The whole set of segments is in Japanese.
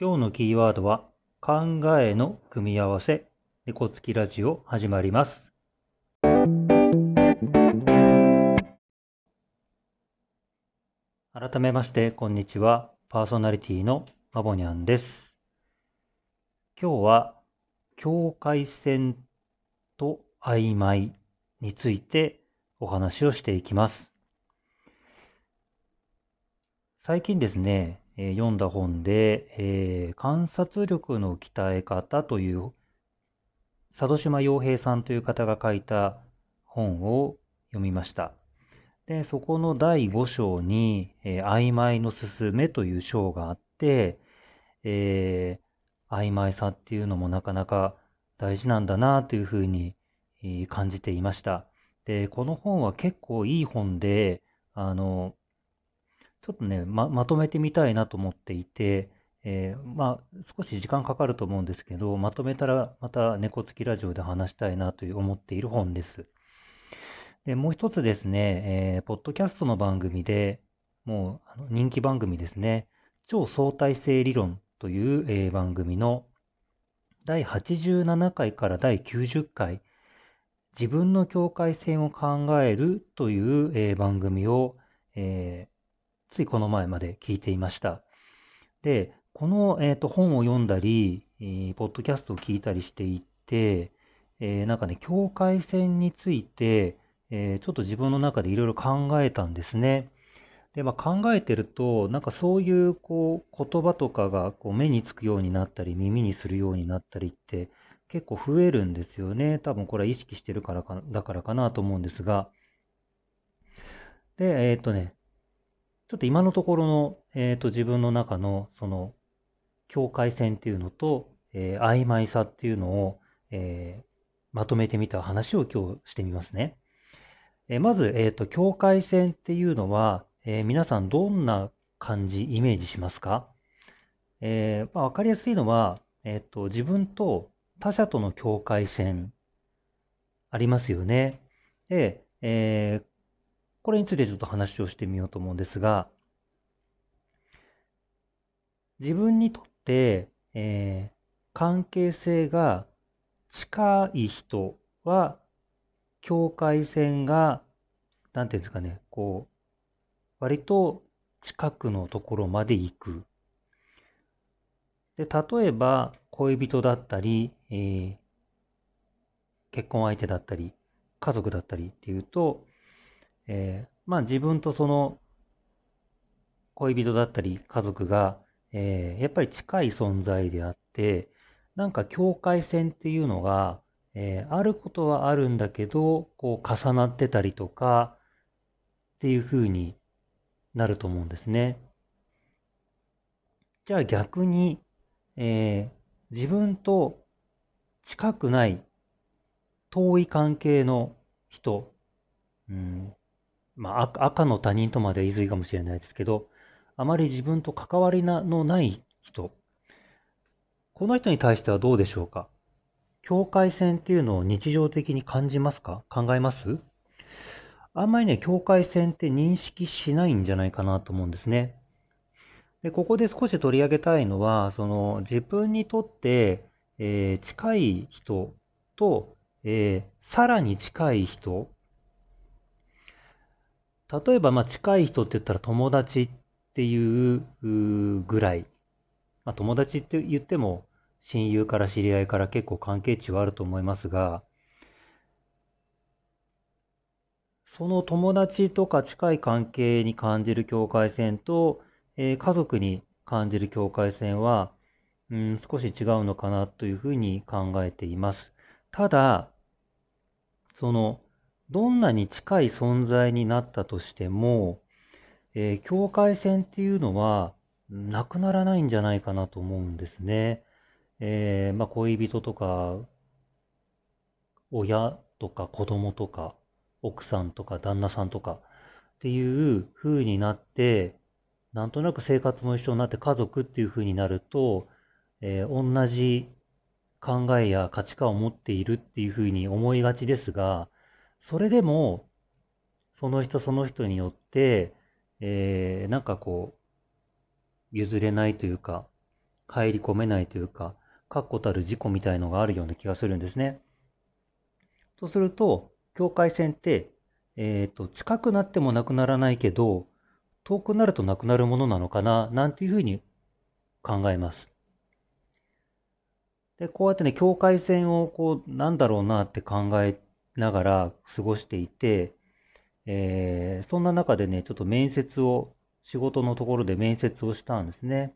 今日のキーワードは考えの組み合わせ猫つきラジオ始まります。改めましてこんにちは。パーソナリティのマボニャンです。今日は境界線と曖昧についてお話をしていきます。最近ですね、えー読んだ本で、えー観察力の鍛え方という佐渡島洋平さんという方が書いた本を読みました。で、そこの第5章に、えー曖昧のすすめという章があって、えー曖昧さっていうのもなかなか大事なんだなというふうにえー感じていました。で、この本は結構いい本で、あの、ちょっとね、ま、まとめてみたいなと思っていて、えーまあ、少し時間かかると思うんですけど、まとめたらまた猫つきラジオで話したいなという思っている本です。で、もう一つですね、えーポッドキャストの番組で、もうあの人気番組ですね、超相対性理論という、えー番組の第87回から第90回、自分の境界線を考えるという、えー番組を、えーついこの前まで聞いていました。で、この、えーと本を読んだり、えーポッドキャストを聞いたりしていて、えーなんかね、境界線について、えーちょっと自分の中でいろいろ考えたんですね。で、まあ、考えてると、なんかそういうこう言葉とかがこう目につくようになったり、耳にするようになったりって結構増えるんですよね。多分これは意識してるからか、だからかなと思うんですが。で、えっとね、ちょっと今のところの、えっと、自分の中のその境界線っていうのと、えー曖昧さっていうのを、えーまとめてみた話を今日してみますね。えまず、えっと、境界線っていうのは、え皆さんどんな感じ、イメージしますか？えーまあ、わかりやすいのは、えっと、自分と他者との境界線ありますよね。で、えーこれについてちょっと話をしてみようと思うんですが、自分にとって、えー関係性が近い人は、境界線が、なんていうんですかね、こう、割と近くのところまで行く。で、例えば、恋人だったり、えー結婚相手だったり、家族だったりっていうと、えーまあ自分とその恋人だったり家族が、えーやっぱり近い存在であって、なんか境界線っていうのが、えーあることはあるんだけど、こう重なってたりとかっていう風になると思うんですね。じゃあ逆に、えー自分と近くない遠い関係の人、うん、まあ赤の他人とまで言い過ぎかもしれないですけど、あまり自分と関わりのない人、この人に対してはどうでしょうか？境界線っていうのを日常的に感じますか？考えます？あんまりね、境界線って認識しないんじゃないかなと思うんですね。で、ここで少し取り上げたいのは、その自分にとって、えー近い人と、えーさらに近い人。例えば、まあ、近い人って言ったら友達っていうぐらい。まあ、友達って言っても、親友から知り合いから結構関係値はあると思いますが、その友達とか近い関係に感じる境界線と、えー家族に感じる境界線は、うん、少し違うのかなというふうに考えています。ただ、その、どんなに近い存在になったとしても、えー境界線っていうのはなくならないんじゃないかなと思うんですね。えーまあ、恋人とか、親とか子供とか、奥さんとか旦那さんとかっていう風になって、なんとなく生活も一緒になって家族っていう風になると、えー同じ考えや価値観を持っているっていう風に思いがちですが、それでも、その人その人によって、えーなんかこう、譲れないというか、入り込めないというか、確固たる事故みたいのがあるような気がするんですね。とすると、境界線って、えっ、ー、と、近くなってもなくならないけど、遠くなるとなくなるものなのかな、なんていうふうに考えます。で、こうやってね、境界線をこう、なんだろうなって考えながら過ごしていて、えー、そんな中でね、ちょっと面接を、仕事のところで面接をしたんですね。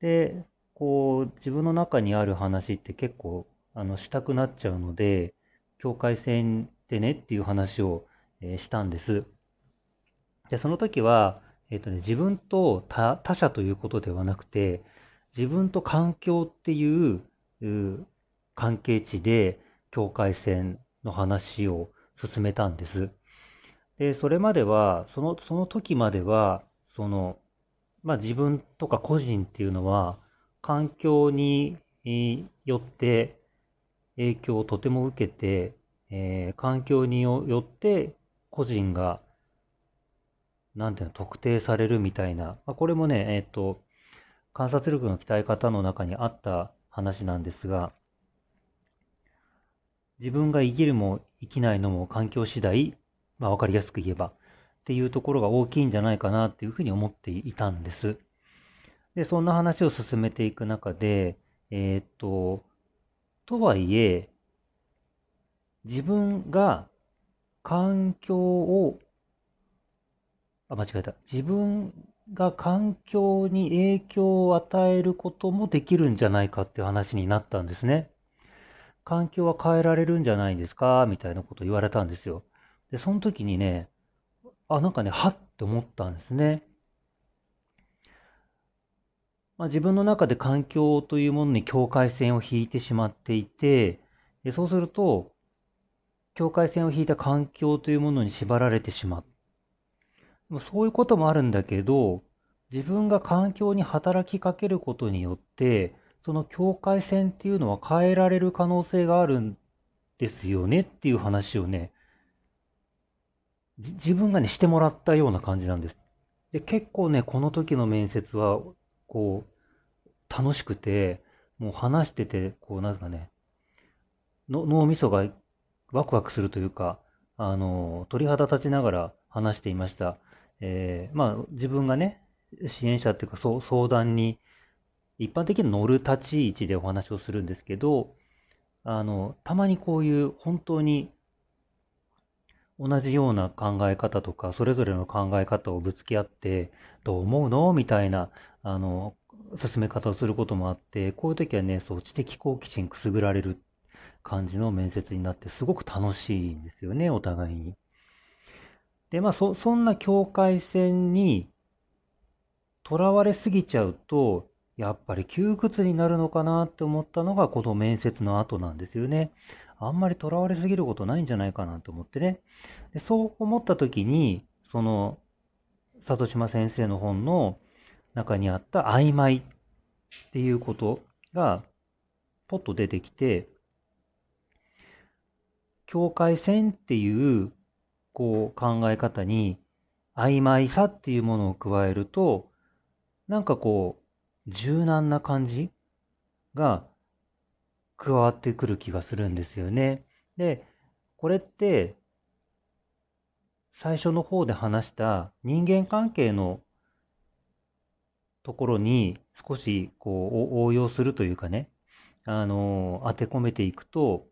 で、こう、自分の中にある話って結構、あの、したくなっちゃうので、境界線でねっていう話を、えー、したんです。で、その時は、えっ、ー、とね、自分と他他者ということではなくて、自分と環境っていう関係値で境界線の話を進めたんです。で、それまでは、その、その時までは、その、まあ自分とか個人っていうのは、環境によって影響をとても受けて、えー、環境によって個人が、なんていうの、特定されるみたいな、まあ、これもね、えっ、ー、と、観察力の鍛え方の中にあった話なんですが、自分が生きるも生きないのも環境次第、まあわかりやすく言えば、っていうところが大きいんじゃないかなっていうふうに思っていたんです。で、そんな話を進めていく中で、えー、っと、とはいえ、自分が環境を、あ、間違えた。自分が環境に影響を与えることもできるんじゃないかっていう話になったんですね。環境は変えられるんじゃないんですか？みたいなことを言われたんですよ。で、その時にね、あ、なんかね、はって思ったんですね。まあ、自分の中で環境というものに境界線を引いてしまっていて、でそうすると、境界線を引いた環境というものに縛られてしまう。そういうこともあるんだけど、自分が環境に働きかけることによって、その境界線っていうのは変えられる可能性があるんですよねっていう話をね、自分がね、してもらったような感じなんです。で、結構ね、この時の面接は、こう、楽しくて、もう話してて、こう、なんかね、脳みそがワクワクするというか、あの、鳥肌立ちながら話していました。えー、まあ、自分がね、支援者っていうか、そう相談に、一般的に乗る立ち位置でお話をするんですけど、あの、たまにこういう本当に同じような考え方とか、それぞれの考え方をぶつけ合って、どう思うのみたいな、あの、進め方をすることもあって、こういう時はね、そう、知的好奇心くすぐられる感じの面接になって、すごく楽しいんですよね、お互いに。で、まあ、そ、そんな境界線にとらわれすぎちゃうと、やっぱり窮屈になるのかなって思ったのが、この面接の後なんですよね。あんまりとらわれすぎることないんじゃないかなと思ってね。でそう思った時に、その、里島先生の本の中にあった曖昧っていうことが、ポッと出てきて、境界線っていうこう考え方に曖昧さっていうものを加えると、なんかこう、柔軟な感じが加わってくる気がするんですよね。で、これって、最初の方で話した人間関係のところに少しこう応用するというかね、あの、当て込めていくと、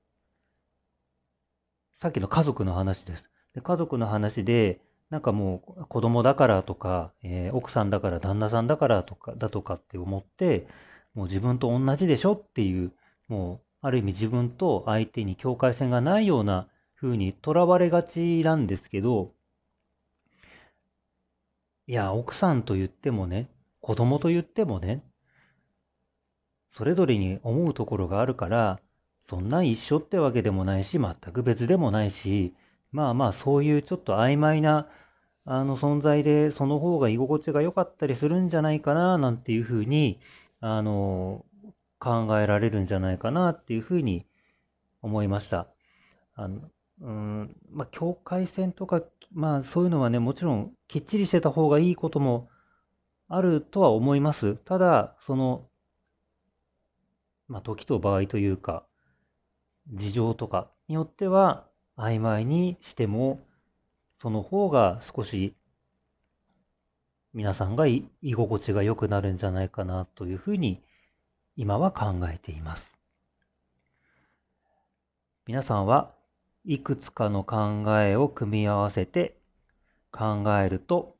さっきの家族の話です。で家族の話で、なんかもう子供だからとか、えー、奥さんだから旦那さんだからとか、だとかって思って、もう自分と同じでしょっていう、もうある意味自分と相手に境界線がないような風にとらわれがちなんですけど、いや、奥さんと言ってもね、子供と言ってもね、それぞれに思うところがあるから、そんな一緒ってわけでもないし、全く別でもないし、まあまあ、そういうちょっと曖昧な、あの存在で、その方が居心地が良かったりするんじゃないかな、なんていうふうに、あの、考えられるんじゃないかなっていうふうに思いました。あの、うん、まあ、境界線とか、まあ、そういうのはね、もちろん、きっちりしてた方がいいこともあるとは思います。ただ、その、まあ、時と場合というか、事情とかによっては曖昧にしても、その方が少し皆さんが居心地が良くなるんじゃないかなというふうに今は考えています。皆さんはいくつかの考えを組み合わせて考えると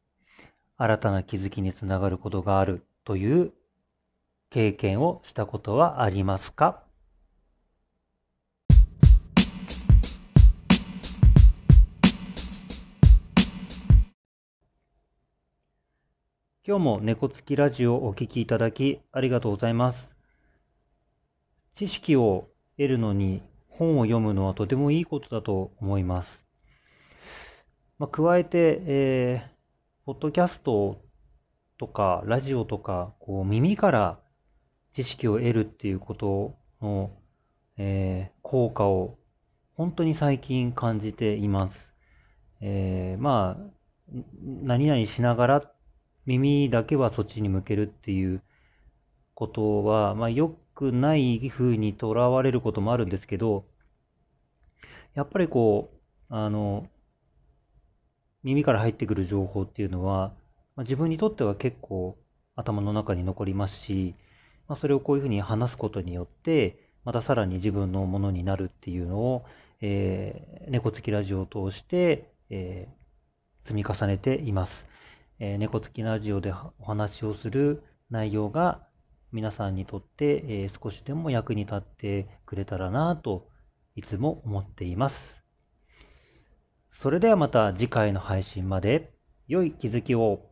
新たな気づきにつながることがあるという経験をしたことはありますか？今日も猫つきラジオをお聞きいただきありがとうございます。知識を得るのに本を読むのはとてもいいことだと思います。まあ、加えて、えー、ポッドキャストとかラジオとか、こう耳から知識を得るっていうことの、えー、効果を本当に最近感じています。えー、まあ、何々しながら耳だけはそっちに向けるっていうことは、まあ、良くない風にとらわれることもあるんですけど、やっぱりこう、あの、耳から入ってくる情報っていうのは、まあ、自分にとっては結構頭の中に残りますし、まあ、それをこういうふうに話すことによって、またさらに自分のものになるっていうのを、えー、猫つきラジオを通して、えー、積み重ねています。えー、猫好きラジオでお話をする内容が皆さんにとって、えー、少しでも役に立ってくれたらなといつも思っています。それではまた次回の配信まで良い気づきを。